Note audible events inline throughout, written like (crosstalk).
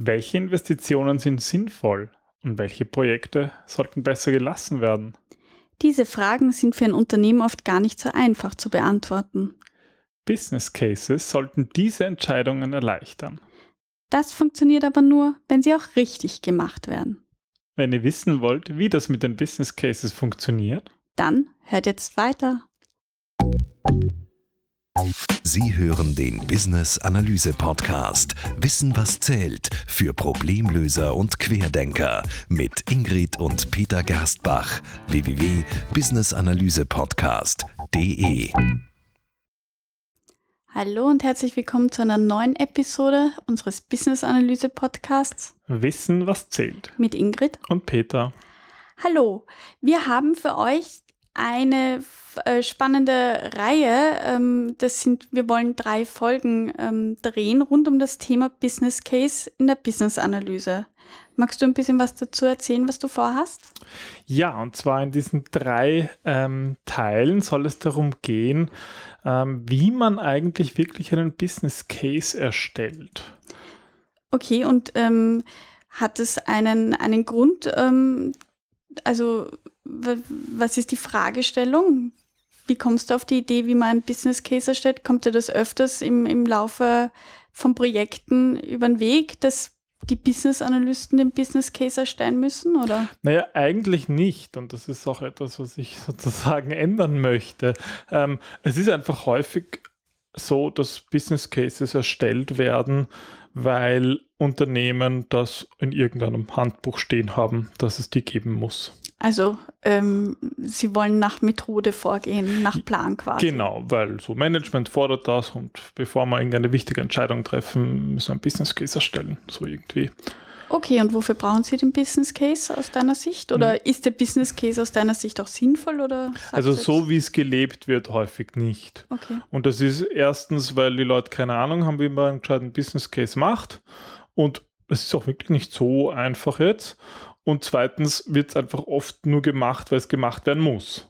Welche Investitionen sind sinnvoll und welche Projekte sollten besser gelassen werden? Diese Fragen sind für ein Unternehmen oft gar nicht so einfach zu beantworten. Business Cases sollten diese Entscheidungen erleichtern. Das funktioniert aber nur, wenn sie auch richtig gemacht werden. Wenn ihr wissen wollt, wie das mit den Business Cases funktioniert, Dann hört jetzt weiter. Sie hören den Business Analyse Podcast. Wissen was zählt für Problemlöser und Querdenker mit Ingrid und Peter Gerstbach. www.businessanalysepodcast.de Hallo und herzlich willkommen zu einer neuen Episode unseres Business Analyse Podcasts. Wissen, was zählt. mit Ingrid. Und Peter, Hallo, wir haben für euch eine äh, spannende Reihe. Ähm, das sind, wir wollen drei Folgen ähm, drehen rund um das Thema Business Case in der Business Analyse. Magst du ein bisschen was dazu erzählen, was du vorhast? Ja, und zwar in diesen drei ähm, Teilen soll es darum gehen, ähm, wie man eigentlich wirklich einen Business Case erstellt. Okay, und hat es einen, einen Grund? Also, was ist die Fragestellung? Wie kommst du auf die Idee, wie man ein Business Case erstellt? Kommt dir das öfters im, im Laufe von Projekten über den Weg, dass die Business Analysten den Business Case erstellen müssen? Oder? Naja, eigentlich nicht. Und das ist auch etwas, was ich (laughs) sozusagen ändern möchte. Ähm, es ist einfach häufig so, dass Business Cases erstellt werden, weil Unternehmen das in irgendeinem Handbuch stehen haben, dass es die geben muss. Also, ähm, sie wollen nach Methode vorgehen, nach Plan quasi. Genau, weil so Management fordert das und bevor wir irgendeine wichtige Entscheidung treffen, müssen wir ein Business Case erstellen. So irgendwie. Okay, und wofür brauchen Sie den Business Case aus deiner Sicht? Oder ist der Business Case aus deiner Sicht auch sinnvoll? Oder Also so wie es gelebt wird, häufig nicht. Okay. Und das ist erstens, weil die Leute keine Ahnung haben, wie man einen gescheiten Business Case macht. Und es ist auch wirklich nicht so einfach jetzt. Und zweitens wird es einfach oft nur gemacht, weil es gemacht werden muss.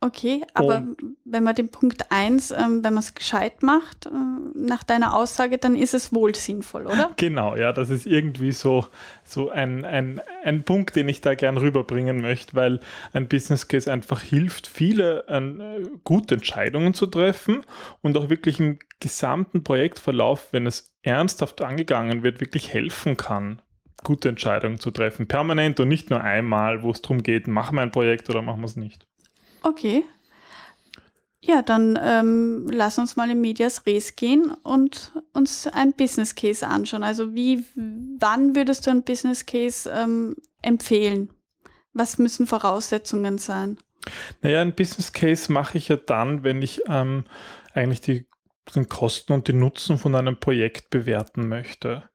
Okay, aber wenn man den Punkt 1, ähm, wenn man es gescheit macht, äh, nach deiner Aussage, dann ist es wohl sinnvoll, oder? (laughs) Genau, ja, das ist irgendwie so, so ein, ein, ein Punkt, den ich da gern rüberbringen möchte, weil ein Business Case einfach hilft, viele äh, gute Entscheidungen zu treffen und auch wirklich im gesamten Projektverlauf, wenn es ernsthaft angegangen wird, wirklich helfen kann, gute Entscheidungen zu treffen. Permanent und nicht nur einmal, wo es darum geht, machen wir ein Projekt oder machen wir es nicht. Okay. Ja, dann ähm, lass uns mal in Medias Res gehen und uns ein Business Case anschauen. Also wie, wann würdest du ein Business Case ähm, empfehlen? Was müssen Voraussetzungen sein? Naja, ein Business Case mache ich ja dann, wenn ich ähm, eigentlich die, den Kosten und den Nutzen von einem Projekt bewerten möchte.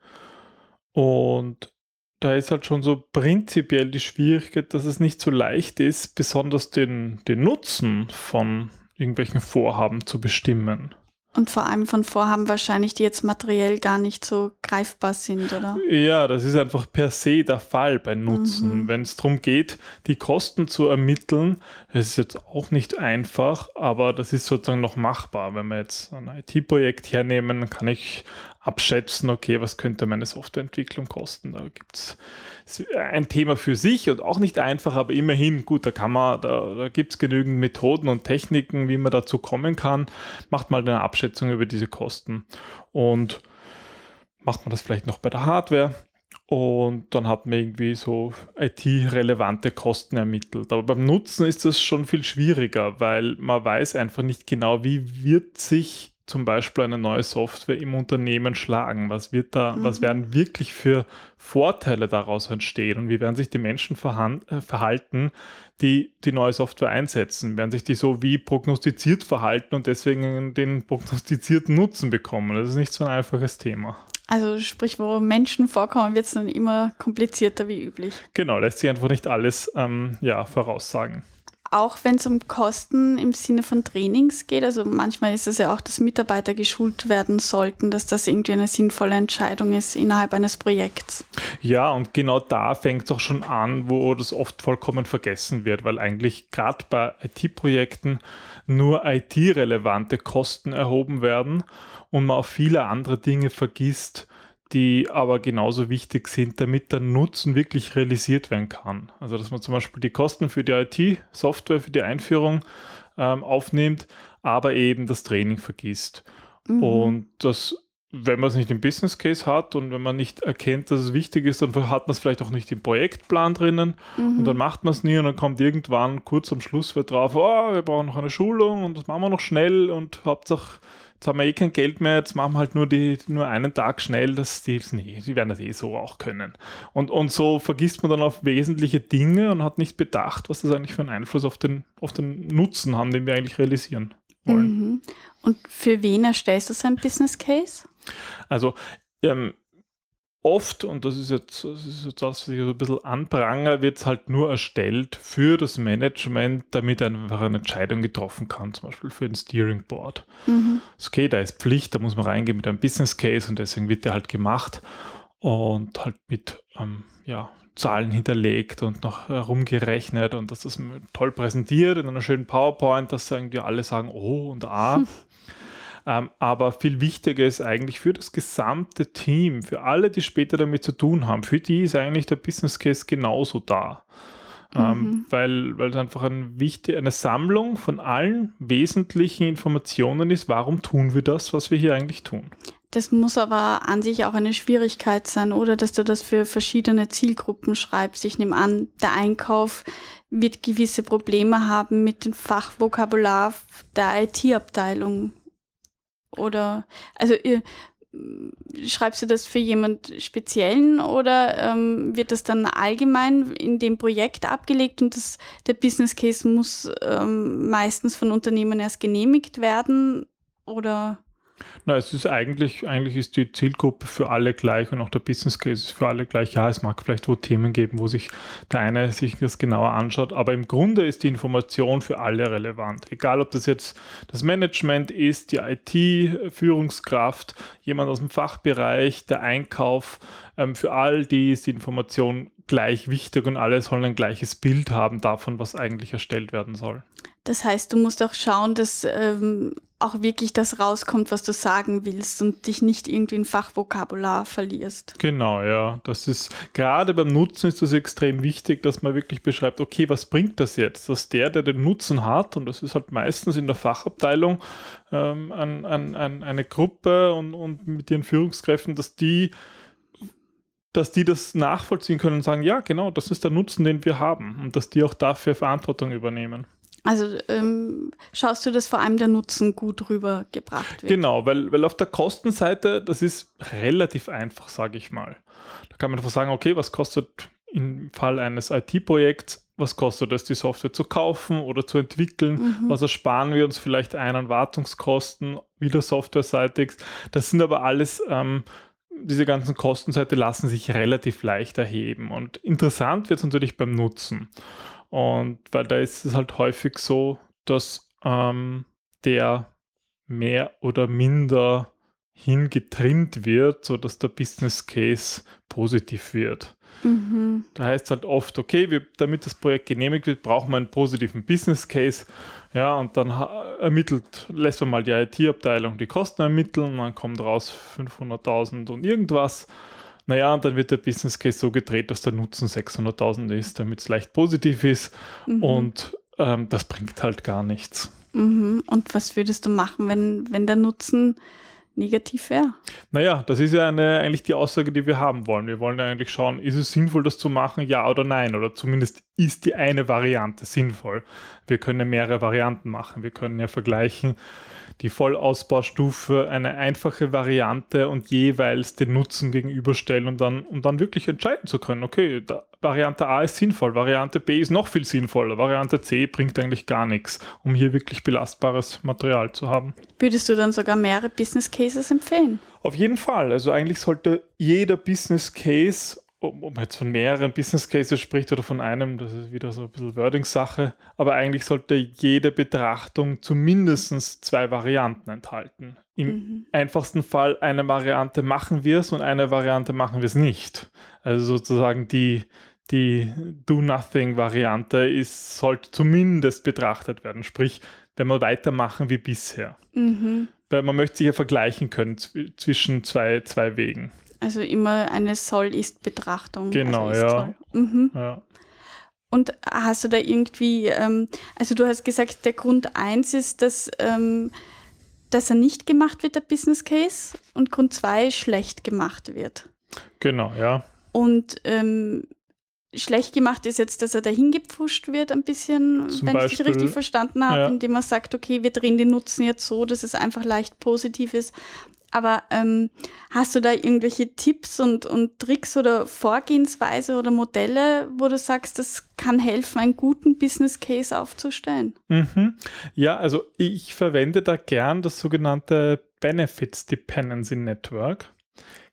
Und da ist halt schon so prinzipiell die Schwierigkeit, dass es nicht so leicht ist, besonders den, den Nutzen von irgendwelchen Vorhaben zu bestimmen. Und vor allem von Vorhaben wahrscheinlich, die jetzt materiell gar nicht so greifbar sind, oder? Ja, das ist einfach per se der Fall bei Nutzen. Mhm. Wenn es darum geht, die Kosten zu ermitteln, das ist jetzt auch nicht einfach, aber das ist sozusagen noch machbar. Wenn wir jetzt ein IT-Projekt hernehmen, kann ich abschätzen, okay, was könnte meine Softwareentwicklung kosten. Da gibt es ein Thema für sich und auch nicht einfach, aber immerhin, gut, da kann man, da, da gibt es genügend Methoden und Techniken, wie man dazu kommen kann. Macht mal eine Abschätzung über diese Kosten. Und macht man das vielleicht noch bei der Hardware und dann hat man irgendwie so IT-relevante Kosten ermittelt. Aber beim Nutzen ist das schon viel schwieriger, weil man weiß einfach nicht genau, wie wird sich zum Beispiel eine neue Software im Unternehmen schlagen? Was wird da, Mhm. was werden wirklich für Vorteile daraus entstehen und wie werden sich die Menschen äh, verhalten, die die neue Software einsetzen? Werden sich die so wie prognostiziert verhalten und deswegen den prognostizierten Nutzen bekommen? Das ist nicht so ein einfaches Thema. Also sprich, wo Menschen vorkommen, wird es dann immer komplizierter wie üblich. Genau, lässt sich einfach nicht alles ähm, ja, voraussagen. Auch wenn es um Kosten im Sinne von Trainings geht, also manchmal ist es ja auch, dass Mitarbeiter geschult werden sollten, dass das irgendwie eine sinnvolle Entscheidung ist innerhalb eines Projekts. Ja, und genau da fängt es auch schon an, wo das oft vollkommen vergessen wird, weil eigentlich gerade bei IT-Projekten nur IT-relevante Kosten erhoben werden und man auf viele andere Dinge vergisst, die aber genauso wichtig sind, damit der Nutzen wirklich realisiert werden kann. Also dass man zum Beispiel die Kosten für die IT-Software, für die Einführung ähm, aufnimmt, aber eben das Training vergisst. Mhm. Und das, wenn man es nicht im Business Case hat und wenn man nicht erkennt, dass es wichtig ist, dann hat man es vielleicht auch nicht im Projektplan drinnen mhm. und dann macht man es nie und dann kommt irgendwann kurz am Schluss wird drauf, oh, wir brauchen noch eine Schulung und das machen wir noch schnell und Hauptsache jetzt haben wir eh kein Geld mehr, jetzt machen wir halt nur, die, nur einen Tag schnell, dass die, nee, die werden das eh so auch können. Und, und so vergisst man dann auf wesentliche Dinge und hat nicht bedacht, was das eigentlich für einen Einfluss auf den, auf den Nutzen haben, den wir eigentlich realisieren wollen. Mhm. Und für wen erstellst du so ein Business Case? Also ähm, oft, und das ist jetzt das, ist jetzt das was ich so ein bisschen anpranger, wird es halt nur erstellt für das Management, damit einfach eine Entscheidung getroffen kann, zum Beispiel für ein Steering Board. Mhm. Okay, da ist Pflicht, da muss man reingehen mit einem Business Case und deswegen wird der halt gemacht und halt mit ähm, ja, Zahlen hinterlegt und noch herumgerechnet und dass das toll präsentiert in einer schönen PowerPoint, dass irgendwie alle sagen, oh und ah. (laughs) Ähm, aber viel wichtiger ist eigentlich für das gesamte Team, für alle, die später damit zu tun haben, für die ist eigentlich der Business Case genauso da. Ähm, mhm. weil, weil es einfach ein wichtig, eine Sammlung von allen wesentlichen Informationen ist, warum tun wir das, was wir hier eigentlich tun. Das muss aber an sich auch eine Schwierigkeit sein, oder dass du das für verschiedene Zielgruppen schreibst. Ich nehme an, der Einkauf wird gewisse Probleme haben mit dem Fachvokabular der IT-Abteilung. Oder, also ihr, schreibst du das für jemand Speziellen oder ähm, wird das dann allgemein in dem Projekt abgelegt und das, der Business Case muss ähm, meistens von Unternehmen erst genehmigt werden? Oder? Na, es ist eigentlich, eigentlich ist die Zielgruppe für alle gleich und auch der Business Case ist für alle gleich. Ja, es mag vielleicht wo Themen geben, wo sich der eine sich das genauer anschaut, aber im Grunde ist die Information für alle relevant. Egal, ob das jetzt das Management ist, die IT-Führungskraft, jemand aus dem Fachbereich, der Einkauf, ähm, für all die ist die Information gleich wichtig und alle sollen ein gleiches Bild haben davon, was eigentlich erstellt werden soll. Das heißt, du musst auch schauen, dass ähm, auch wirklich das rauskommt, was du sagen willst und dich nicht irgendwie in Fachvokabular verlierst. Genau, ja. Das ist gerade beim Nutzen ist das extrem wichtig, dass man wirklich beschreibt, okay, was bringt das jetzt? Dass der, der den Nutzen hat, und das ist halt meistens in der Fachabteilung ähm, an, an, an eine Gruppe und, und mit ihren Führungskräften, dass die dass die das nachvollziehen können und sagen, ja, genau, das ist der Nutzen, den wir haben und dass die auch dafür Verantwortung übernehmen. Also ähm, schaust du, dass vor allem der Nutzen gut rübergebracht wird? Genau, weil, weil auf der Kostenseite, das ist relativ einfach, sage ich mal. Da kann man einfach sagen, okay, was kostet im Fall eines IT-Projekts, was kostet es, die Software zu kaufen oder zu entwickeln? Mhm. Was ersparen wir uns vielleicht ein an Wartungskosten, wieder softwareseitig? Das sind aber alles ähm, diese ganzen Kostenseite lassen sich relativ leicht erheben. Und interessant wird es natürlich beim Nutzen. Und weil da ist es halt häufig so, dass ähm, der mehr oder minder hingetrimmt wird, sodass der Business Case positiv wird. Mhm. Da heißt es halt oft, okay, wir, damit das Projekt genehmigt wird, brauchen wir einen positiven Business Case. Ja, und dann ermittelt, lässt man mal die IT-Abteilung die Kosten ermitteln, dann kommt raus 500.000 und irgendwas. Naja, und dann wird der Business Case so gedreht, dass der Nutzen 600.000 ist, damit es leicht positiv ist. Mhm. Und ähm, das bringt halt gar nichts. Mhm. Und was würdest du machen, wenn, wenn der Nutzen negativ wäre? Naja, das ist ja eine, eigentlich die Aussage, die wir haben wollen. Wir wollen ja eigentlich schauen, ist es sinnvoll, das zu machen, ja oder nein? Oder zumindest ist die eine Variante sinnvoll. Wir können ja mehrere Varianten machen. Wir können ja vergleichen, die Vollausbaustufe eine einfache Variante und jeweils den Nutzen gegenüberstellen, um dann, um dann wirklich entscheiden zu können, okay, Variante A ist sinnvoll, Variante B ist noch viel sinnvoller, Variante C bringt eigentlich gar nichts, um hier wirklich belastbares Material zu haben. Würdest du dann sogar mehrere Business Cases empfehlen? Auf jeden Fall. Also eigentlich sollte jeder Business Case ob man jetzt von mehreren Business Cases spricht oder von einem, das ist wieder so ein bisschen Wording-Sache, aber eigentlich sollte jede Betrachtung zumindest zwei Varianten enthalten. Im mhm. einfachsten Fall eine Variante machen wir es und eine Variante machen wir es nicht. Also sozusagen die, die Do-Nothing-Variante ist, sollte zumindest betrachtet werden. Sprich, wenn wir weitermachen wie bisher. Mhm. Weil man möchte sich ja vergleichen können zwischen zwei, zwei Wegen. Also immer eine Soll-Ist-Betrachtung. Genau, also ja. Mhm. ja. Und hast du da irgendwie, ähm, also du hast gesagt, der Grund eins ist, dass, ähm, dass er nicht gemacht wird, der Business Case, und Grund zwei schlecht gemacht wird. Genau, ja. Und ähm, schlecht gemacht ist jetzt, dass er dahin gepfuscht wird, ein bisschen, Zum wenn ich dich Beispiel, richtig verstanden habe, ja. indem man sagt, okay, wir drehen den Nutzen jetzt so, dass es einfach leicht positiv ist. Aber ähm, hast du da irgendwelche Tipps und, und Tricks oder Vorgehensweise oder Modelle, wo du sagst, das kann helfen, einen guten Business Case aufzustellen? Mhm. Ja, also ich verwende da gern das sogenannte Benefits Dependency Network.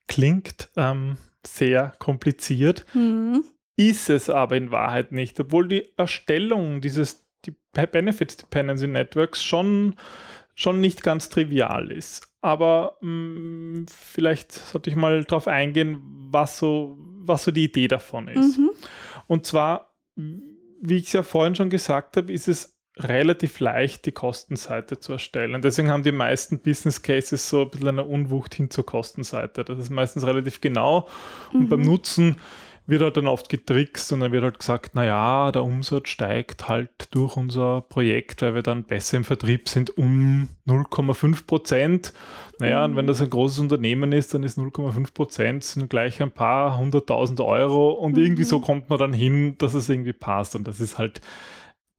Klingt ähm, sehr kompliziert, Mhm. ist es aber in Wahrheit nicht, obwohl die Erstellung dieses die Benefits Dependency Networks schon, schon nicht ganz trivial ist. Aber mh, vielleicht sollte ich mal darauf eingehen, was so, was so die Idee davon ist. Mhm. Und zwar, wie ich es ja vorhin schon gesagt habe, ist es relativ leicht, die Kostenseite zu erstellen. Deswegen haben die meisten Business Cases so ein bisschen eine Unwucht hin zur Kostenseite. Das ist meistens relativ genau. Und beim Mhm. Nutzen wird halt dann oft getrickst und dann wird halt gesagt, naja, der Umsatz steigt halt durch unser Projekt, weil wir dann besser im Vertrieb sind, um 0,5 Prozent. Naja, und wenn das ein großes Unternehmen ist, dann ist 0,5 Prozent sind gleich ein paar hunderttausend Euro und irgendwie so Mhm. kommt man dann hin, dass es irgendwie passt. Und das ist halt,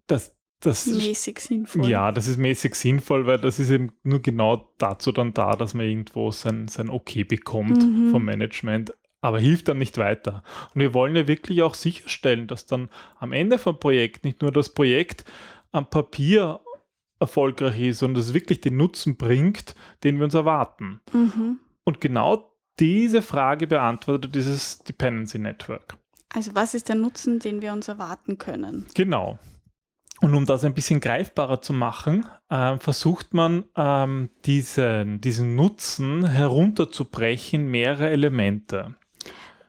das, das Mäßig sinnvoll. ja, das ist mäßig sinnvoll, weil das ist eben nur genau dazu dann da, dass man irgendwo sein, sein Okay bekommt Mhm. vom Management, aber hilft dann nicht weiter. Und wir wollen ja wirklich auch sicherstellen, dass dann am Ende vom Projekt nicht nur das Projekt am Papier erfolgreich ist, sondern dass es wirklich den Nutzen bringt, den wir uns erwarten. Mhm. Und genau diese Frage beantwortet dieses Dependency Network. Also was ist der Nutzen, den wir uns erwarten können? Genau. Und um das ein bisschen greifbarer zu machen, äh, versucht man ähm, diesen, diesen Nutzen herunterzubrechen in mehrere Elemente.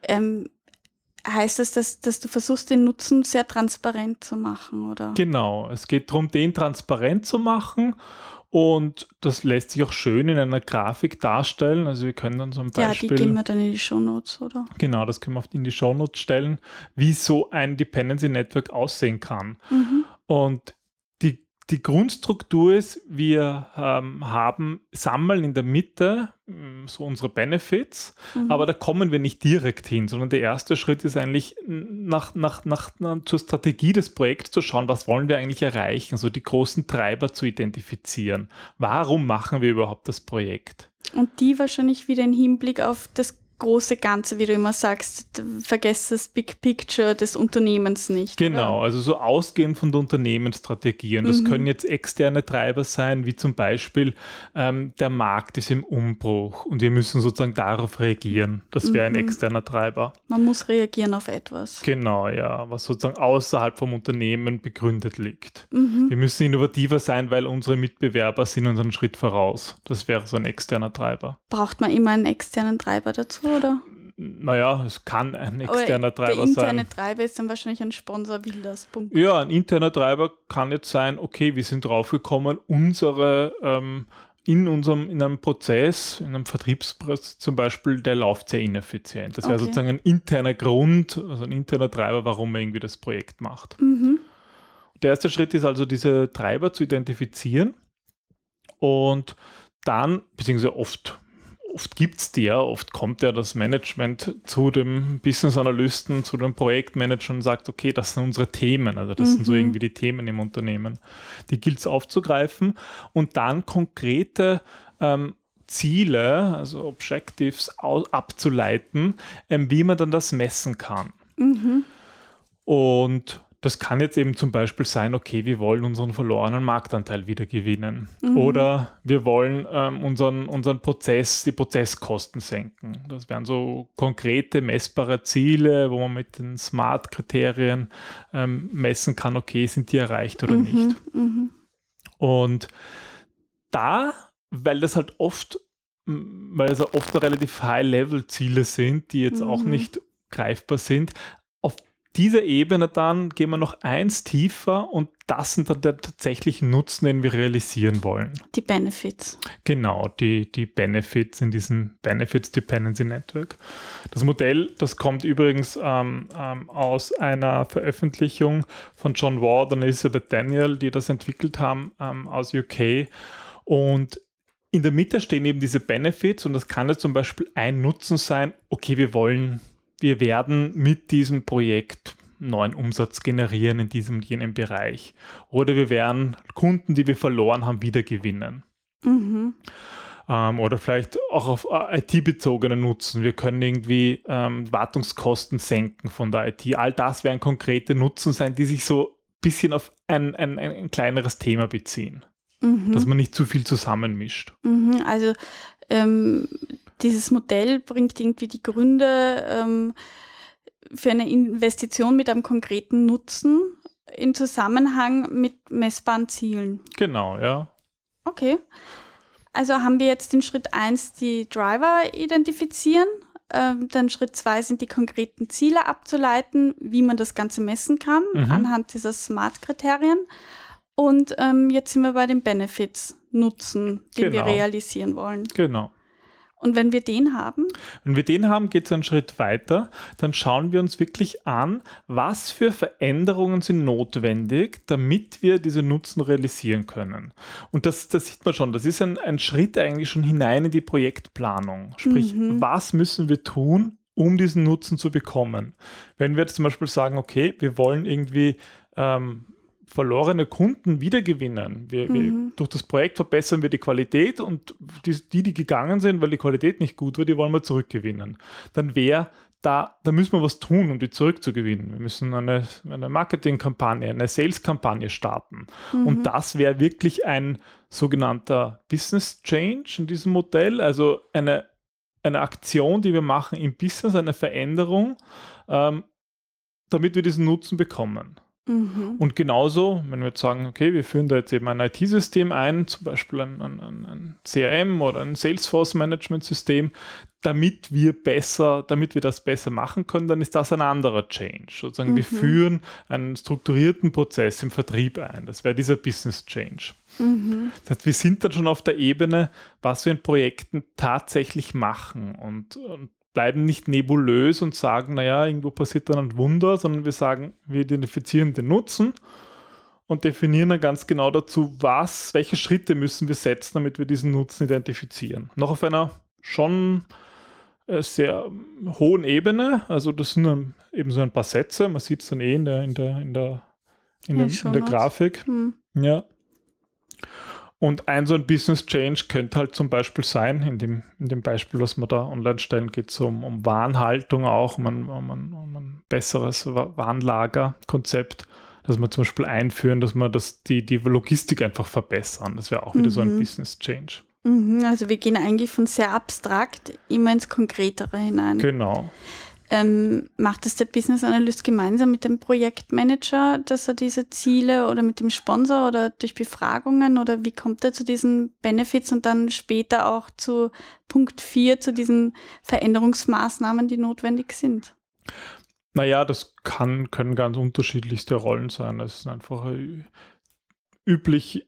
Ähm, heißt das, dass, dass du versuchst, den Nutzen sehr transparent zu machen, oder? Genau, es geht darum, den transparent zu machen und das lässt sich auch schön in einer Grafik darstellen. Also wir können dann so ein ja, Beispiel... die gehen wir dann in die Shownotes, oder? Genau, das können wir in die Shownotes stellen, wie so ein Dependency Network aussehen kann. Mhm. Und die, Grundstruktur ist, wir ähm, haben, sammeln in der Mitte mh, so unsere Benefits, Mhm. aber da kommen wir nicht direkt hin, sondern der erste Schritt ist eigentlich nach, nach, nach, nach, zur Strategie des Projekts zu schauen, was wollen wir eigentlich erreichen, so die großen Treiber zu identifizieren. Warum machen wir überhaupt das Projekt? Und die wahrscheinlich wieder im Hinblick auf das große Ganze, wie du immer sagst, vergesst das Big Picture des Unternehmens nicht. Genau, Oder? also so ausgehend von der Unternehmensstrategie. Und das Mhm. können jetzt externe Treiber sein, wie zum Beispiel ähm, der Markt ist im Umbruch und wir müssen sozusagen darauf reagieren. Das wäre ein Mhm. externer Treiber. Man muss reagieren auf etwas. Genau, ja, was sozusagen außerhalb vom Unternehmen begründet liegt. Mhm. Wir müssen innovativer sein, weil unsere Mitbewerber sind uns einen Schritt voraus. Das wäre so ein externer Treiber. Braucht man immer einen externen Treiber dazu, oder? Naja, es kann ein externer der Treiber interne sein. Treiber ist dann wahrscheinlich ein Sponsor, will das. Punkt. Ja, ein interner Treiber kann jetzt sein, okay, wir sind draufgekommen, unsere ähm, in unserem, in einem Prozess, in einem Vertriebsprozess zum Beispiel, der läuft sehr ineffizient. Das wäre Okay. sozusagen ein interner Grund, also ein interner Treiber, warum man irgendwie das Projekt macht. Mhm. Der erste Schritt ist also, diese Treiber zu identifizieren und dann, beziehungsweise oft, oft gibt es die ja, oft kommt ja das Management zu dem Business Analysten, zu dem Projektmanager und sagt, okay, das sind unsere Themen, also das sind so Mhm. irgendwie die Themen im Unternehmen. Die gilt es aufzugreifen und dann konkrete ähm, Ziele, also Objectives abzuleiten, ähm, wie man dann das messen kann. Mhm. Und das kann jetzt eben zum Beispiel sein, okay, wir wollen unseren verlorenen Marktanteil wieder gewinnen. Mhm. Oder wir wollen ähm, unseren, unseren Prozess, die Prozesskosten senken. Das wären so konkrete, messbare Ziele, wo man mit den Smart-Kriterien ähm, messen kann, okay, sind die erreicht oder nicht. Mhm. Mhm. Und da, weil das halt oft, weil es oft relativ High-Level-Ziele sind, die jetzt auch Mhm. nicht greifbar sind, dieser Ebene dann gehen wir noch eins tiefer und das sind dann der tatsächlichen Nutzen, den wir realisieren wollen. Die Benefits. Genau, die, die Benefits in diesem Benefits Dependency Network. Das Modell, das kommt übrigens ähm, ähm, aus einer Veröffentlichung von John Ward und Elizabeth Daniel, die das entwickelt haben ähm, aus UK. Und in der Mitte stehen eben diese Benefits und das kann ja zum Beispiel ein Nutzen sein, okay, wir wollen wir werden mit diesem Projekt neuen Umsatz generieren in diesem und jenem Bereich. Oder wir werden Kunden, die wir verloren haben, wieder gewinnen. Mhm. Ähm, oder vielleicht auch auf äh, IT-bezogene Nutzen. Wir können irgendwie ähm, Wartungskosten senken von der IT. All das werden konkrete Nutzen sein, die sich so ein bisschen auf ein, ein, ein kleineres Thema beziehen. Mhm. Dass man nicht zu viel zusammenmischt. Mhm. Also ähm, dieses Modell bringt irgendwie die Gründe ähm, für eine Investition mit einem konkreten Nutzen in Zusammenhang mit messbaren Zielen. Genau, ja. Okay. Also haben wir jetzt in Schritt 1 die Driver identifizieren. Ähm, dann Schritt 2 sind die konkreten Ziele abzuleiten, wie man das Ganze messen kann, mhm. anhand dieser Smart-Kriterien. Und ähm, jetzt sind wir bei den Benefits, Nutzen, den genau. wir realisieren wollen. Genau. Und wenn wir den haben? Wenn wir den haben, geht es einen Schritt weiter. Dann schauen wir uns wirklich an, was für Veränderungen sind notwendig, damit wir diese Nutzen realisieren können. Und das, das sieht man schon, das ist ein, ein Schritt eigentlich schon hinein in die Projektplanung. Sprich, mhm. was müssen wir tun, um diesen Nutzen zu bekommen? Wenn wir jetzt zum Beispiel sagen, okay, wir wollen irgendwie ähm, verlorene Kunden wiedergewinnen. Wir, mhm. wir, durch das Projekt verbessern wir die Qualität und die, die, gegangen sind, weil die Qualität nicht gut war, die wollen wir zurückgewinnen. Dann wäre da, da müssen wir was tun, um die zurückzugewinnen. Wir müssen eine, eine Marketingkampagne, eine Sales-Kampagne starten. Mhm. Und das wäre wirklich ein sogenannter Business Change in diesem Modell, also eine, eine Aktion, die wir machen im Business, eine Veränderung, ähm, damit wir diesen Nutzen bekommen. Mhm. Und genauso, wenn wir jetzt sagen, okay, wir führen da jetzt eben ein IT-System ein, zum Beispiel ein, ein, ein, CRM oder ein Salesforce-Management-System, damit wir besser, damit wir das besser machen können, dann ist das ein anderer Change. Sozusagen, mhm. wir führen einen strukturierten Prozess im Vertrieb ein. Das wäre dieser Business Change. Mhm. Das heißt, wir sind dann schon auf der Ebene, was wir in Projekten tatsächlich machen. Und, und bleiben nicht nebulös und sagen, naja, irgendwo passiert dann ein Wunder, sondern wir sagen, wir identifizieren den Nutzen und definieren dann ganz genau dazu, was, welche Schritte müssen wir setzen, damit wir diesen Nutzen identifizieren. Noch auf einer schon äh, sehr hohen Ebene, also das sind dann eben so ein paar Sätze, man sieht es dann eh in der, in der, in der, in, ja, der, in der Grafik. Hm. Ja. Und ein so ein Business Change könnte halt zum Beispiel sein, in dem, in dem Beispiel, was wir da online stellen, geht es um, um Warenhaltung auch, um ein, um ein, um ein besseres Warenlagerkonzept, dass wir zum Beispiel einführen, dass wir das, die, die Logistik einfach verbessern. Das wäre auch wieder mhm. so ein mhm. Business Change. Mhm, also wir gehen eigentlich von sehr abstrakt immer ins Konkretere hinein. Genau. Ähm, macht es der Business Analyst gemeinsam mit dem Projektmanager, dass er diese Ziele oder mit dem Sponsor oder durch Befragungen oder wie kommt er zu diesen Benefits und dann später auch zu Punkt 4, zu diesen Veränderungsmaßnahmen, die notwendig sind? Naja, das kann, können ganz unterschiedlichste Rollen sein. Es ist einfach üblich,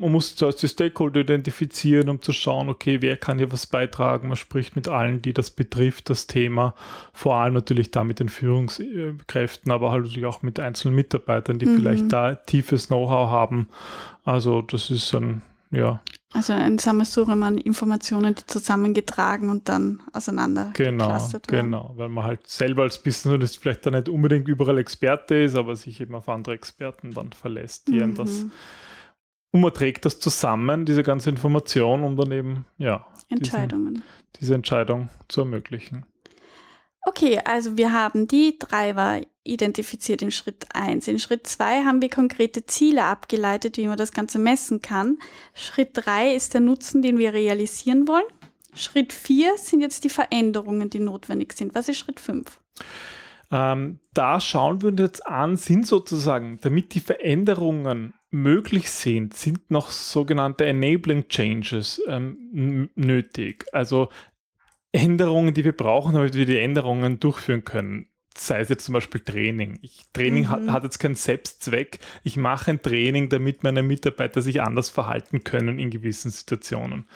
man muss zuerst die Stakeholder identifizieren, um zu schauen, okay, wer kann hier was beitragen. Man spricht mit allen, die das betrifft, das Thema. Vor allem natürlich da mit den Führungskräften, aber halt natürlich auch mit einzelnen Mitarbeitern, die mhm. vielleicht da tiefes Know-how haben. Also das ist ein, ja. Also ein Sammelsurium an Informationen, die zusammengetragen und dann auseinander Genau, genau, weil man halt selber als Business vielleicht da nicht unbedingt überall Experte ist, aber sich eben auf andere Experten dann verlässt, die mhm. einem das und man trägt das zusammen, diese ganze Information, um dann eben, ja, Entscheidungen. Diesen, diese Entscheidung zu ermöglichen. Okay, also wir haben die Treiber identifiziert in Schritt 1. In Schritt 2 haben wir konkrete Ziele abgeleitet, wie man das Ganze messen kann. Schritt 3 ist der Nutzen, den wir realisieren wollen. Schritt 4 sind jetzt die Veränderungen, die notwendig sind. Was ist Schritt 5? Ähm, da schauen wir uns jetzt an, sind sozusagen, damit die Veränderungen möglich sind, sind noch sogenannte Enabling Changes ähm, nötig. Also Änderungen, die wir brauchen, damit wir die Änderungen durchführen können. sei es jetzt zum Beispiel Training. Ich, Training hat, Mhm. hat jetzt keinen Selbstzweck. Ich mache ein Training, damit meine Mitarbeiter sich anders verhalten können in gewissen Situationen.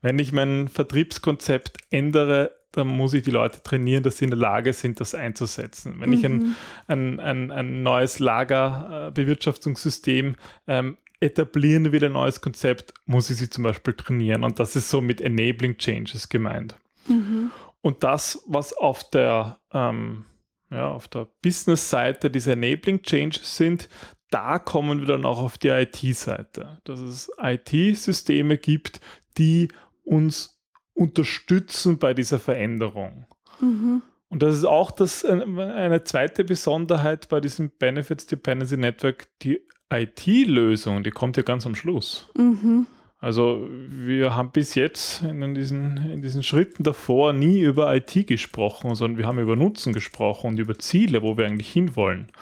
Wenn ich mein Vertriebskonzept ändere, dann muss ich die Leute trainieren, dass sie in der Lage sind, das einzusetzen. Wenn ich ein, Mhm. ein, ein, ein neues Lagerbewirtschaftungssystem ähm, etablieren will, ein neues Konzept, muss ich sie zum Beispiel trainieren. Und das ist so mit Enabling Changes gemeint. Mhm. Und das, was auf der, ähm, ja, auf der Business-Seite diese Enabling Changes sind, da kommen wir dann auch auf die IT-Seite. Dass es IT-Systeme gibt, die uns unterstützen bei dieser Veränderung. Mhm. Und das ist auch das, äh, eine zweite Besonderheit bei diesem Benefits Dependency Network. Die IT-Lösung, die kommt ja ganz am Schluss. Mhm. Also wir haben bis jetzt in diesen, in diesen Schritten davor nie über IT gesprochen, sondern wir haben über Nutzen gesprochen und über Ziele, wo wir eigentlich hinwollen.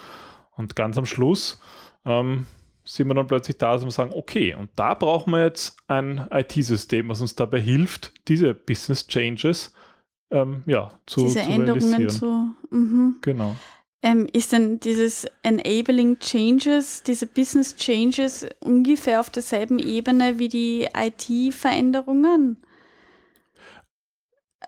Und ganz am Schluss ähm, sind wir dann plötzlich da, dass wir sagen, okay, und da brauchen wir jetzt ein IT-System, was uns dabei hilft, diese Business Changes ähm, ja, zu, Diese zu Änderungen realisieren. zu. Mhm. Genau. Ähm, ist denn dieses Enabling Changes, diese Business Changes ungefähr auf derselben Ebene wie die IT-Veränderungen?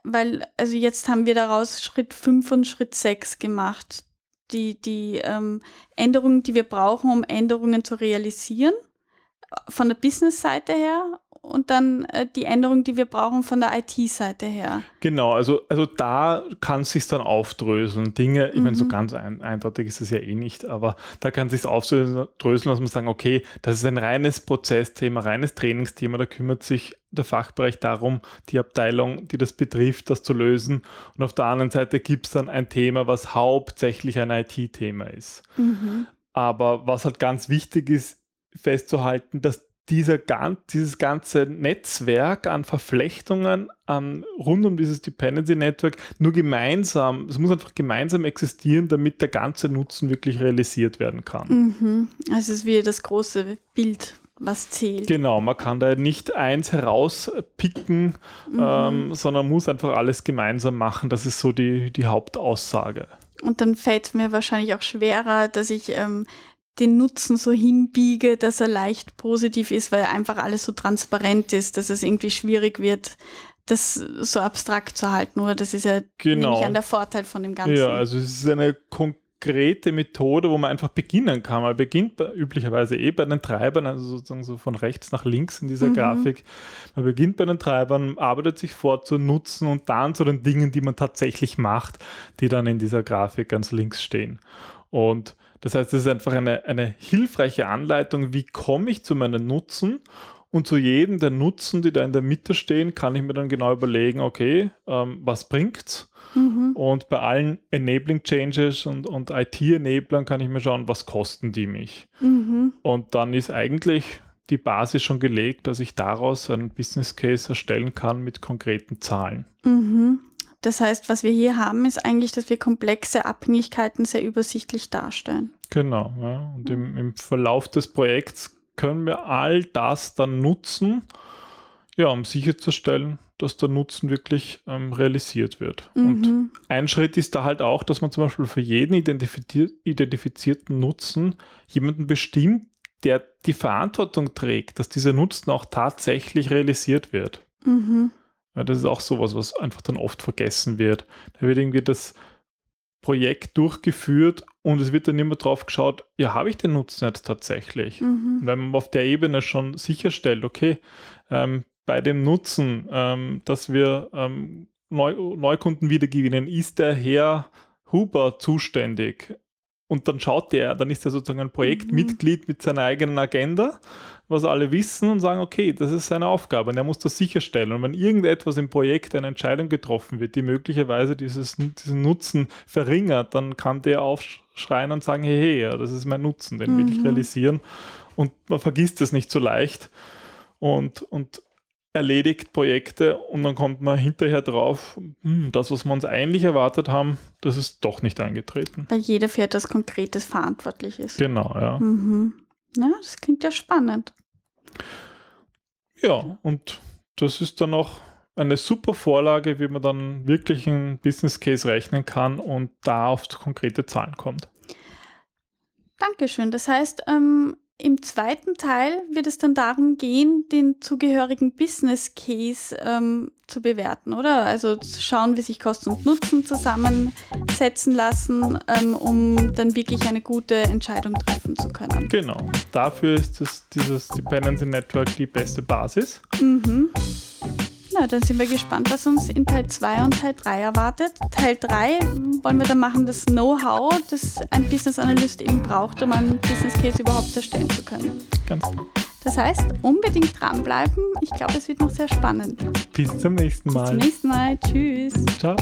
Weil, also jetzt haben wir daraus Schritt 5 und Schritt 6 gemacht. Die, die ähm, Änderungen, die wir brauchen, um Änderungen zu realisieren, von der Business-Seite her und dann äh, die Änderungen, die wir brauchen von der IT-Seite her. Genau, also, also da kann es sich dann aufdröseln. Dinge, ich meine, so Mhm. ganz ein, eindeutig ist es ja eh nicht, aber da kann es sich aufdröseln, dass man sagen, okay, das ist ein reines Prozessthema, reines Trainingsthema, da kümmert sich der Fachbereich darum, die Abteilung, die das betrifft, das zu lösen. Und auf der anderen Seite gibt es dann ein Thema, was hauptsächlich ein IT-Thema ist. Mhm. Aber was halt ganz wichtig ist, festzuhalten, dass dieser, dieses ganze Netzwerk an Verflechtungen an, rund um dieses Dependency Network nur gemeinsam, es muss einfach gemeinsam existieren, damit der ganze Nutzen wirklich realisiert werden kann. Mhm. Also es ist wieder das große Bild, was zählt. Genau, man kann da nicht eins herauspicken, Mhm. ähm, sondern muss einfach alles gemeinsam machen. Das ist so die, die Hauptaussage. Und dann fällt es mir wahrscheinlich auch schwerer, dass ich ähm, den Nutzen so hinbiege, dass er leicht positiv ist, weil einfach alles so transparent ist, dass es irgendwie schwierig wird, das so abstrakt zu halten. Oder das ist ja Genau. an der Vorteil von dem Ganzen. Ja, also es ist eine konkrete Methode, wo man einfach beginnen kann. Man beginnt bei, üblicherweise eh bei den Treibern, also sozusagen so von rechts nach links in dieser Mhm. Grafik. Man beginnt bei den Treibern, arbeitet sich vor zu Nutzen und dann zu den Dingen, die man tatsächlich macht, die dann in dieser Grafik ganz links stehen. Und das heißt, es ist einfach eine, eine hilfreiche Anleitung, wie komme ich zu meinen Nutzen und zu jedem der Nutzen, die da in der Mitte stehen, kann ich mir dann genau überlegen, okay, ähm, was bringt's? Mhm. Und bei allen Enabling Changes und, und IT-Enablern kann ich mir schauen, was kosten die mich. Mhm. Und dann ist eigentlich die Basis schon gelegt, dass ich daraus einen Business Case erstellen kann mit konkreten Zahlen. Mhm. Das heißt, was wir hier haben, ist eigentlich, dass wir komplexe Abhängigkeiten sehr übersichtlich darstellen. Genau. Ja. Und im, im Verlauf des Projekts können wir all das dann nutzen, ja, um sicherzustellen, dass der Nutzen wirklich ähm, realisiert wird. Und Mhm. ein Schritt ist da halt auch, dass man zum Beispiel für jeden identifizier identifizierten Nutzen jemanden bestimmt, der die Verantwortung trägt, dass dieser Nutzen auch tatsächlich realisiert wird. Mhm. Ja, das ist auch sowas, was einfach dann oft vergessen wird. Da wird irgendwie das Projekt durchgeführt und es wird dann immer drauf geschaut, ja, habe ich den Nutzen jetzt tatsächlich? Mhm. Wenn man auf der Ebene schon sicherstellt, okay, ähm, bei dem Nutzen, ähm, dass wir ähm, Neu Neukunden wiedergewinnen, ist der Herr Huber zuständig. Und dann schaut der, dann ist er sozusagen ein Projektmitglied mit seiner eigenen Agenda, was alle wissen und sagen, okay, das ist seine Aufgabe und er muss das sicherstellen. Und wenn irgendetwas im Projekt eine Entscheidung getroffen wird, die möglicherweise dieses, diesen Nutzen verringert, dann kann der aufschreien und sagen, hey, hey, ja, das ist mein Nutzen, den will ich Mhm. realisieren. Und man vergisst es nicht so leicht und, und erledigt Projekte und dann kommt man hinterher drauf, hm, das, was wir uns eigentlich erwartet haben, das ist doch nicht eingetreten. Weil jeder für etwas Konkretes verantwortlich ist. Genau, ja. Mhm. Ja, das klingt ja spannend. Ja, und das ist dann auch eine super Vorlage, wie man dann wirklich einen Business Case rechnen kann und da auf konkrete Zahlen kommt. Dankeschön. Das heißt, ähm, im zweiten Teil wird es dann darum gehen, den zugehörigen Business Case ähm, zu bewerten, oder? Also zu schauen, wie sich Kosten und Nutzen zusammensetzen lassen, ähm, um dann wirklich eine gute Entscheidung treffen zu können. Genau. Dafür ist das, dieses Dependency Network die beste Basis. Mhm. Na, dann sind wir gespannt, was uns in Teil 2 und Teil 3 erwartet. Teil 3 wollen wir dann machen, das Know-how, das ein Business Analyst eben braucht, um einen Business Case überhaupt erstellen zu können. Ganz genau. Das heißt, unbedingt dranbleiben. Ich glaube, es wird noch sehr spannend. Bis zum nächsten Mal. Bis zum nächsten Mal. Tschüss. Ciao.